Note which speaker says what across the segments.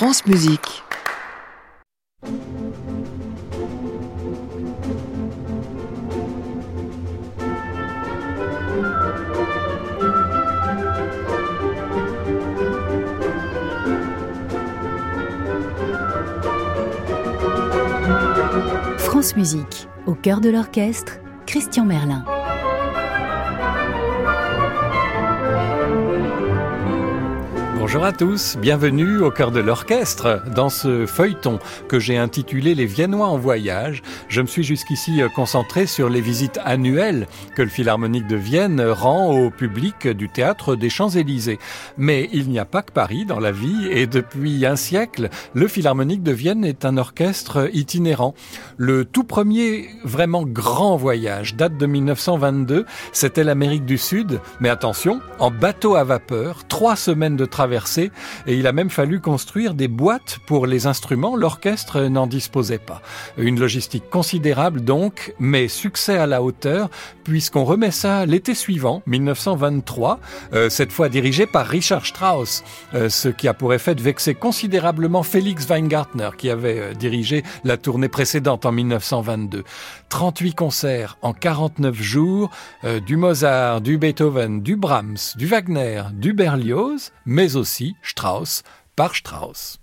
Speaker 1: France Musique.
Speaker 2: France Musique, au cœur de l'orchestre, Christian Merlin.
Speaker 3: Bonjour à tous, bienvenue au cœur de l'orchestre. Dans ce feuilleton que j'ai intitulé Les Viennois en voyage, je me suis jusqu'ici concentré sur les visites annuelles que le Philharmonique de Vienne rend au public du théâtre des Champs-Élysées. Mais il n'y a pas que Paris dans la vie et depuis un siècle, le Philharmonique de Vienne est un orchestre itinérant. Le tout premier vraiment grand voyage date de 1922, c'était l'Amérique du Sud, mais attention, en bateau à vapeur, trois semaines de et il a même fallu construire des boîtes pour les instruments. L'orchestre n'en disposait pas. Une logistique considérable donc, mais succès à la hauteur puisqu'on remet ça l'été suivant, 1923, euh, cette fois dirigé par Richard Strauss, euh, ce qui a pour effet de vexer considérablement Félix Weingartner qui avait euh, dirigé la tournée précédente en 1922. 38 concerts en 49 jours, du Mozart, du Beethoven, du Brahms, du Wagner, du Berlioz, mais aussi Strauss par Strauss.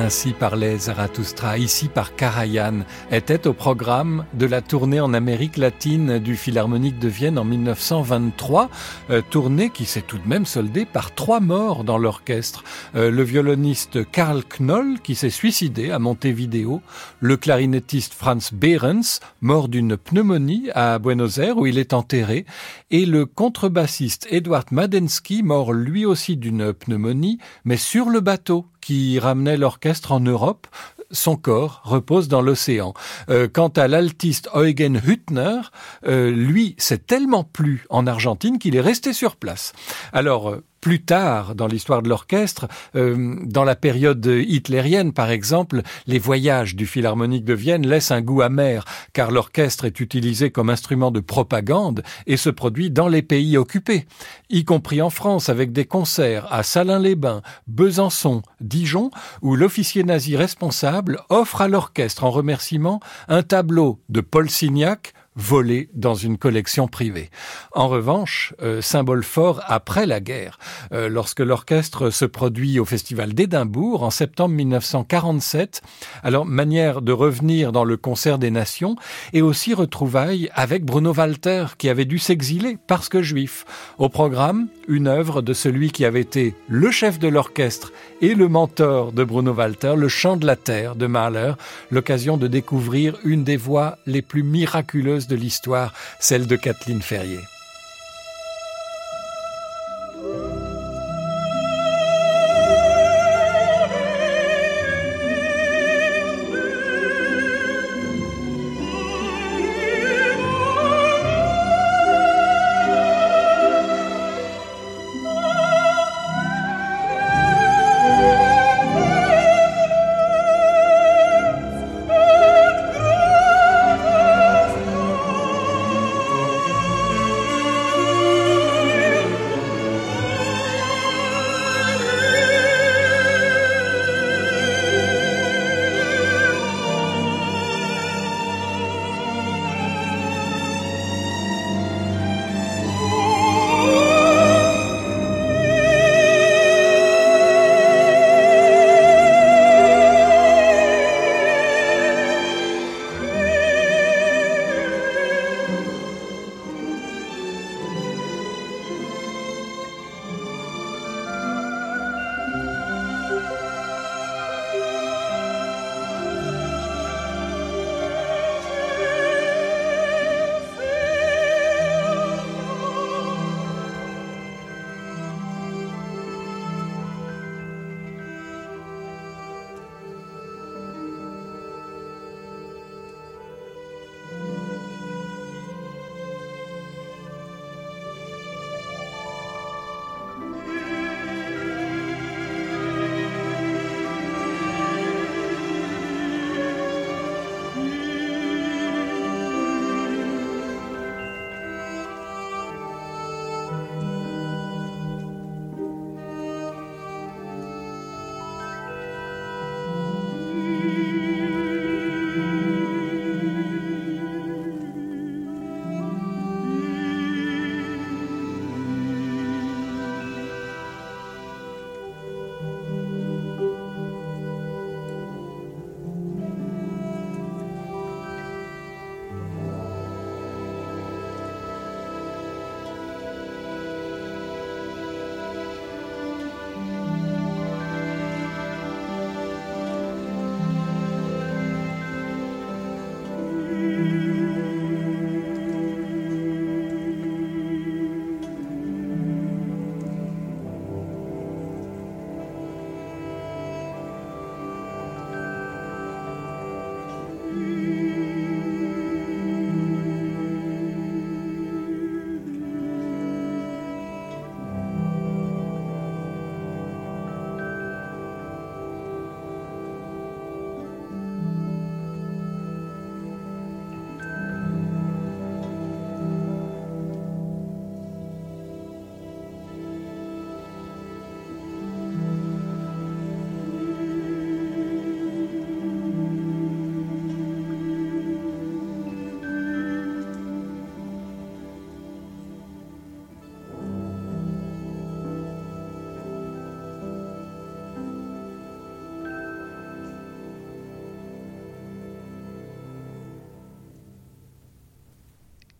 Speaker 3: Ainsi parlait Zarathustra, ici par Karajan, était au programme de la tournée en Amérique latine du Philharmonique de Vienne en 1923, euh, tournée qui s'est tout de même soldée par trois morts dans l'orchestre. Euh, le violoniste Karl Knoll, qui s'est suicidé à Montevideo, le clarinettiste Franz Behrens, mort d'une pneumonie à Buenos Aires où il est enterré, et le contrebassiste Edward Madensky, mort lui aussi d'une pneumonie, mais sur le bateau qui ramenait l'orchestre en Europe, son corps repose dans l'océan. Euh, quant à l'altiste Eugen Hüttner, euh, lui, c'est tellement plu en Argentine qu'il est resté sur place. Alors, euh, plus tard dans l'histoire de l'orchestre, euh, dans la période hitlérienne par exemple, les voyages du Philharmonique de Vienne laissent un goût amer, car l'orchestre est utilisé comme instrument de propagande et se produit dans les pays occupés, y compris en France avec des concerts à Salins-les-Bains, Besançon, Dijon, où l'officier nazi responsable offre à l'orchestre en remerciement un tableau de Paul Signac volé dans une collection privée. En revanche, euh, symbole fort après la guerre, euh, lorsque l'orchestre se produit au Festival d'Édimbourg en septembre 1947, alors manière de revenir dans le concert des nations et aussi retrouvailles avec Bruno Walter qui avait dû s'exiler parce que juif. Au programme, une œuvre de celui qui avait été le chef de l'orchestre et le mentor de Bruno Walter, le chant de la terre de Mahler, l'occasion de découvrir une des voix les plus miraculeuses de l'histoire, celle de Kathleen Ferrier.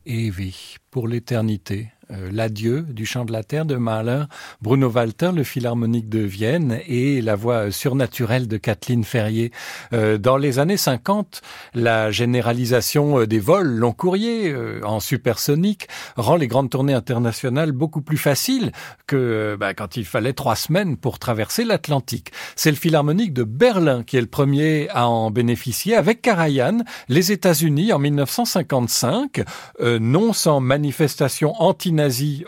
Speaker 3: Ewig, pour l'éternité. Euh, l'adieu du chant de la terre de Mahler, Bruno Walter, le philharmonique de Vienne et la voix surnaturelle de Kathleen Ferrier. Euh, dans les années 50, la généralisation euh, des vols long courrier en supersonique rend les grandes tournées internationales beaucoup plus faciles que bah, quand il fallait trois semaines pour traverser l'Atlantique. C'est le philharmonique de Berlin qui est le premier à en bénéficier avec Karajan, les États-Unis en 1955, non sans manifestation anti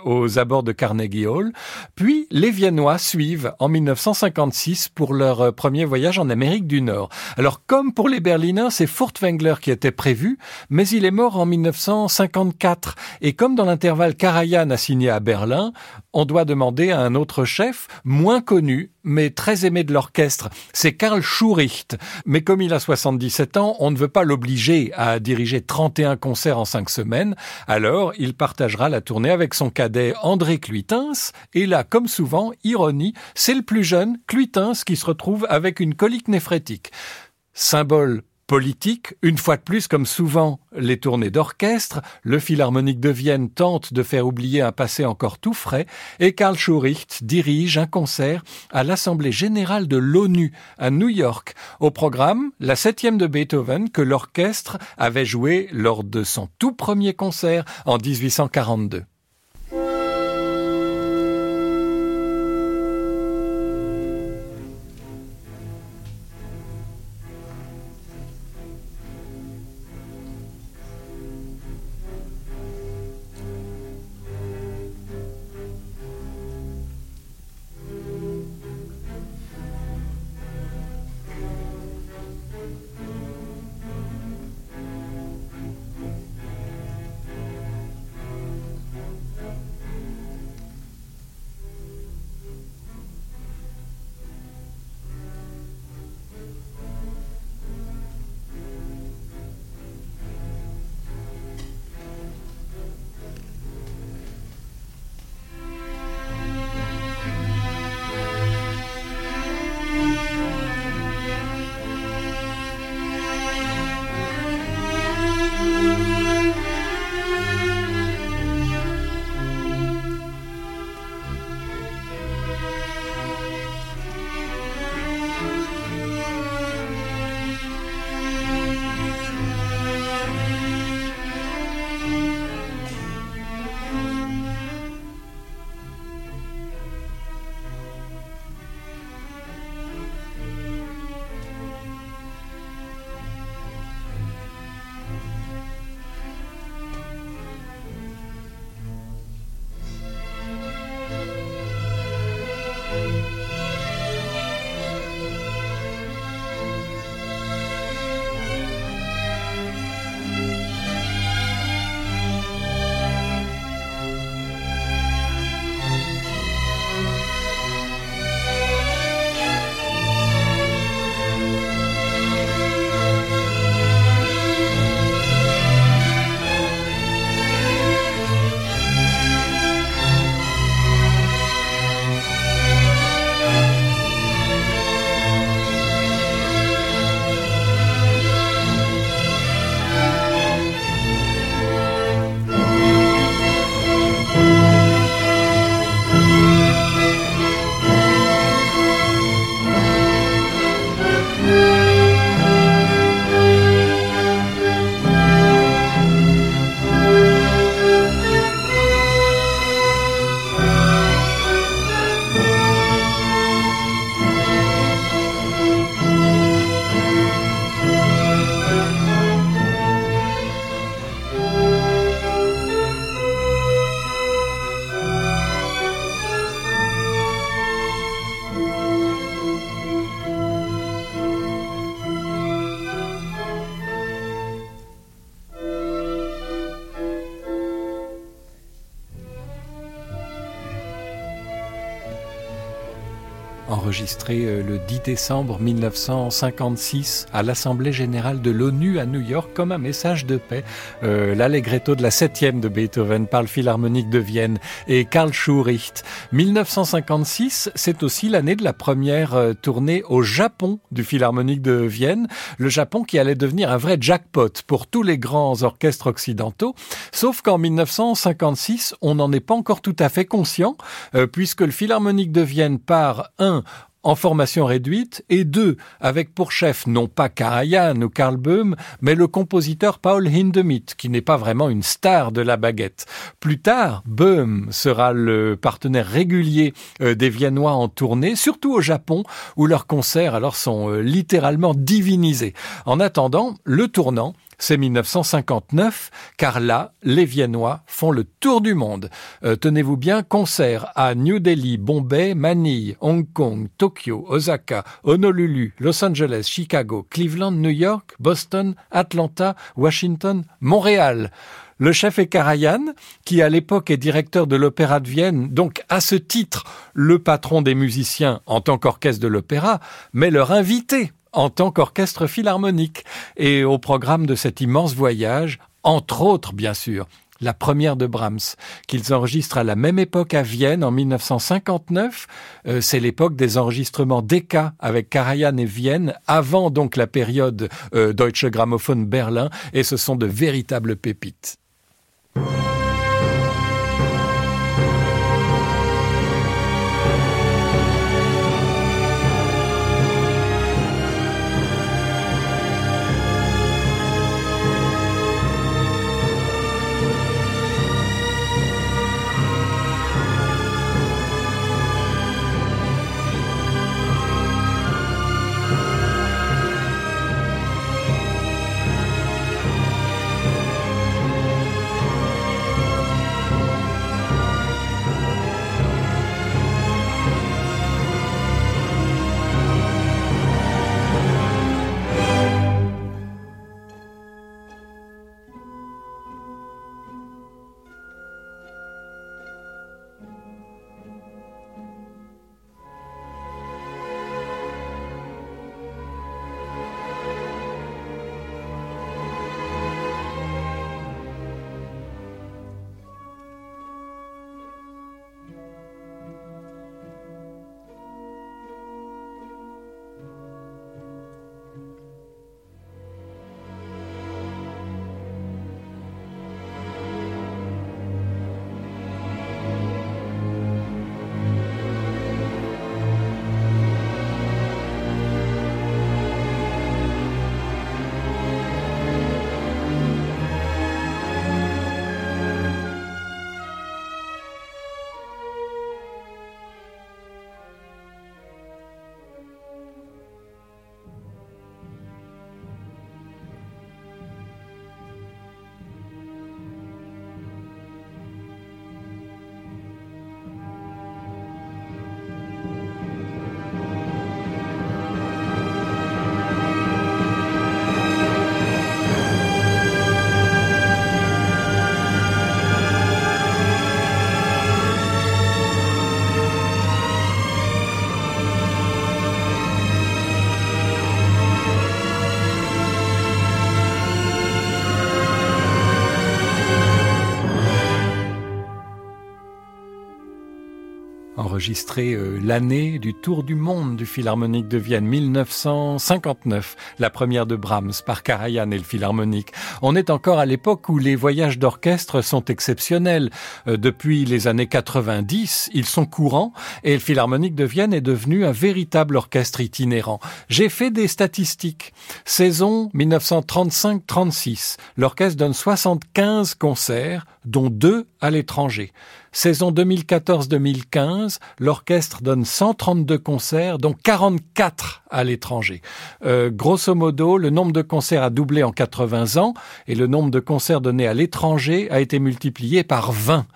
Speaker 3: aux abords de Carnegie Hall, puis les Viennois suivent en 1956 pour leur euh, premier voyage en Amérique du Nord. Alors comme pour les Berliner, c'est Furtwängler qui était prévu, mais il est mort en 1954 et comme dans l'intervalle Karajan a signé à Berlin, on doit demander à un autre chef, moins connu, mais très aimé de l'orchestre. C'est Karl Schuricht. Mais comme il a 77 ans, on ne veut pas l'obliger à diriger 31 concerts en 5 semaines. Alors, il partagera la tournée avec son cadet André Cluitens. Et là, comme souvent, ironie, c'est le plus jeune, Cluitens, qui se retrouve avec une colique néphrétique. Symbole politique. Une fois de plus, comme souvent les tournées d'orchestre, le Philharmonique de Vienne tente de faire oublier un passé encore tout frais et Karl Schuricht dirige un concert à l'Assemblée générale de l'ONU à New York. Au programme, la septième de Beethoven que l'orchestre avait joué lors de son tout premier concert en 1842. Enregistré euh, le 10 décembre 1956 à l'Assemblée générale de l'ONU à New York comme un message de paix. Euh, L'Allegretto de la septième de Beethoven par le Philharmonique de Vienne et Karl Schuricht. 1956, c'est aussi l'année de la première euh, tournée au Japon du Philharmonique de Vienne. Le Japon qui allait devenir un vrai jackpot pour tous les grands orchestres occidentaux. Sauf qu'en 1956, on n'en est pas encore tout à fait conscient, puisque le Philharmonique de Vienne part, un, en formation réduite, et deux, avec pour chef non pas Karajan ou Karl Böhm, mais le compositeur Paul Hindemith, qui n'est pas vraiment une star de la baguette. Plus tard, Böhm sera le partenaire régulier euh, des Viennois en tournée, surtout au Japon, où leurs concerts alors sont euh, littéralement divinisés. En attendant, le tournant, c'est 1959, car là, les Viennois font le tour du monde. Euh, tenez-vous bien, concert à New Delhi, Bombay, Manille, Hong Kong, Tokyo, Osaka, Honolulu, Los Angeles, Chicago, Cleveland, New York, Boston, Atlanta, Washington, Montréal. Le chef est Karajan, qui à l'époque est directeur de l'Opéra de Vienne, donc à ce titre le patron des musiciens en tant qu'orchestre de l'opéra, mais leur invité en tant qu'orchestre philharmonique. Et au programme de cet immense voyage, entre autres, bien sûr, la première de Brahms, qu'ils enregistrent à la même époque à Vienne en 1959. Euh, c'est l'époque des enregistrements d'Eka avec Karajan et Vienne, avant donc la période euh, Deutsche Grammophon Berlin, et ce sont de véritables pépites. Euh, l'année du Tour du monde du Philharmonique de Vienne, 1959, la première de Brahms par Karajan et le Philharmonique. On est encore à l'époque où les voyages d'orchestre sont exceptionnels. Euh, depuis les années 90, ils sont courants et le Philharmonique de Vienne est devenu un véritable orchestre itinérant. J'ai fait des statistiques. Saison 1935-36, l'orchestre donne 75 concerts, dont deux à l'étranger. Saison 2014-2015, l'orchestre donne 132 concerts, dont 44 à l'étranger. Euh, grosso modo, le nombre de concerts a doublé en 80 ans et le nombre de concerts donnés à l'étranger a été multiplié par 20.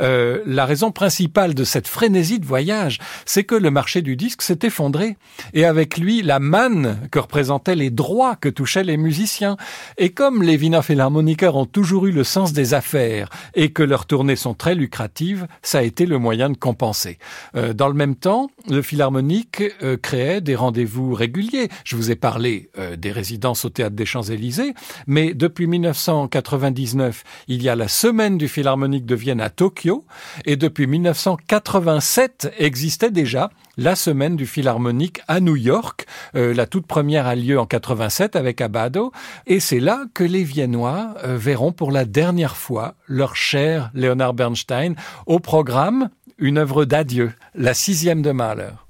Speaker 3: Euh, la raison principale de cette frénésie de voyage, c'est que le marché du disque s'est effondré et avec lui la manne que représentaient les droits que touchaient les musiciens. Et comme les Wiener Philharmoniker ont toujours eu le sens des affaires et que leurs tournées sont très lucratives, ça a été le moyen de compenser. Euh, dans le même temps, le Philharmonique euh, créait des rendez-vous réguliers. Je vous ai parlé euh, des résidences au Théâtre des Champs-Élysées, mais depuis 1999, il y a la Semaine du Philharmonique de Vienne à Tokyo, et depuis 1987 existait déjà la Semaine du Philharmonique à New York. la toute première a lieu en 87 avec Abado, et c'est là que les Viennois verront pour la dernière fois leur cher Leonard Bernstein au programme une œuvre d'adieu, la sixième de Mahler.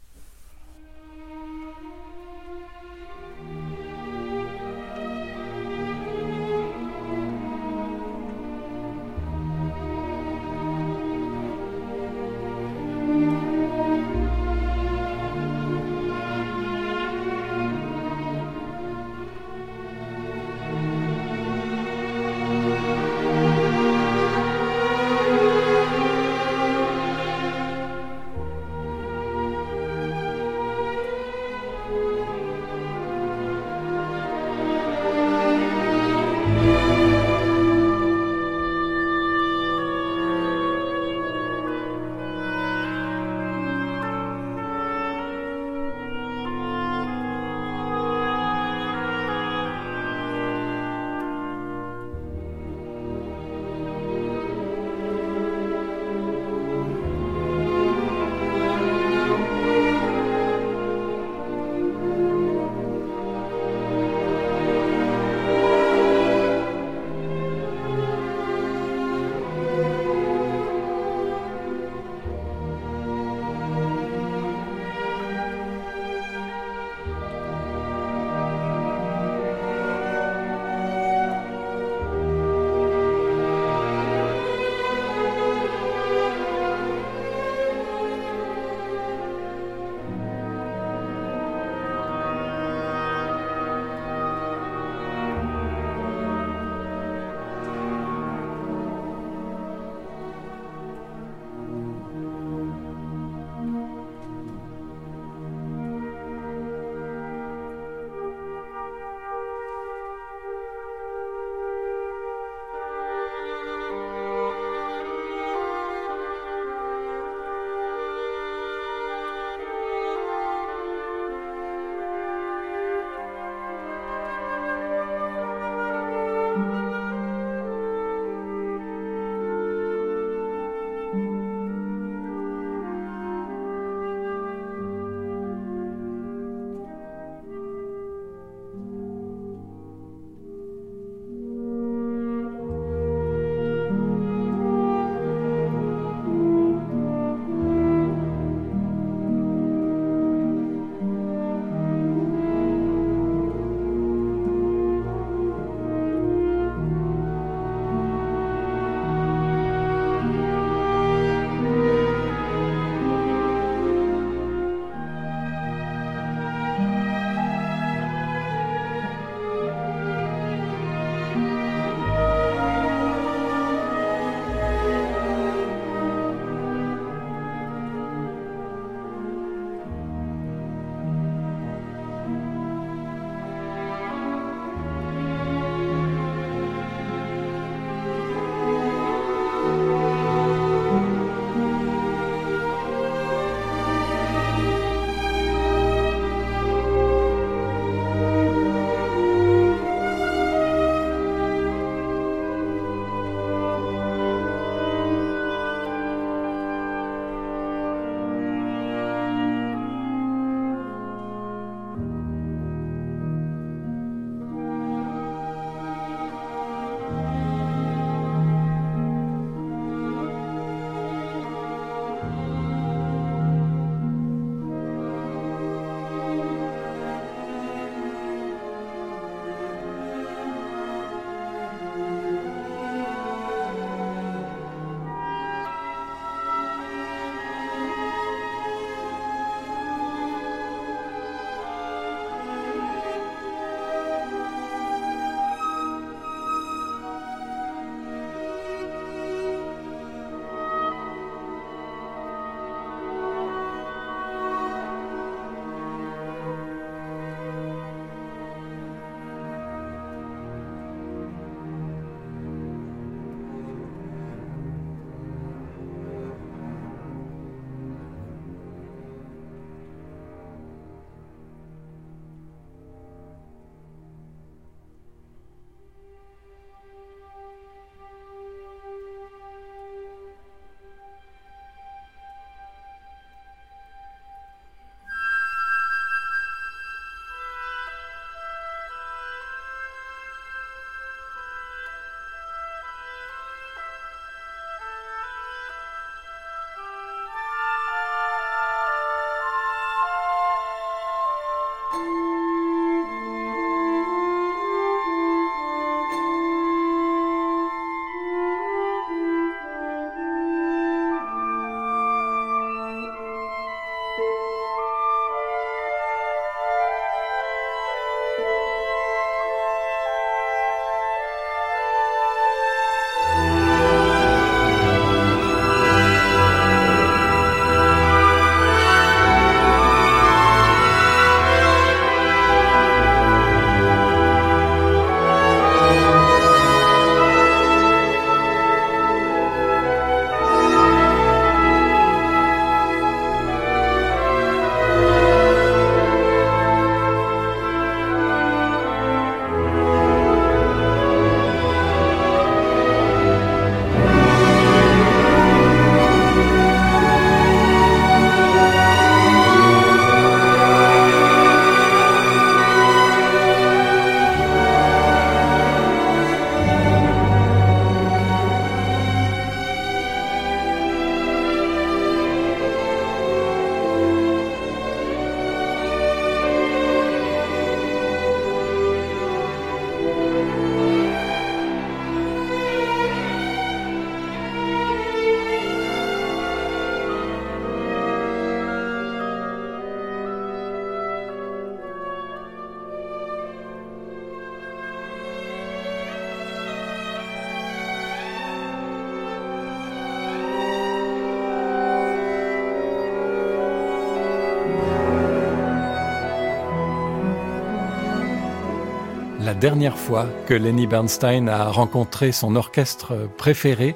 Speaker 3: Dernière fois que Lenny Bernstein a rencontré son orchestre préféré,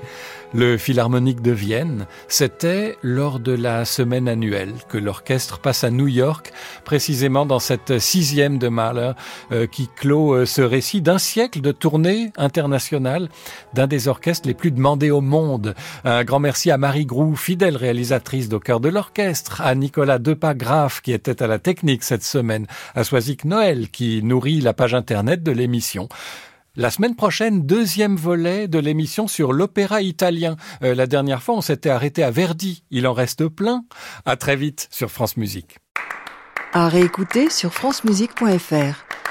Speaker 3: le Philharmonique de Vienne. C'était lors de la semaine annuelle que l'orchestre passe à New York, précisément dans cette sixième de Mahler euh, qui clôt euh, ce récit d'un siècle de tournée internationale d'un des orchestres les plus demandés au monde. Un grand merci à Marie Grou, fidèle réalisatrice d'Au cœur de l'orchestre, à Nicolas Depas-Graff qui était à la technique cette semaine, à Soisic Noël qui nourrit la page internet de l'émission. La semaine prochaine, deuxième volet de l'émission sur l'opéra italien. Euh, la dernière fois, on s'était arrêté à Verdi. Il en reste plein. À très vite sur France Musique.
Speaker 1: À réécouter sur francemusique.fr.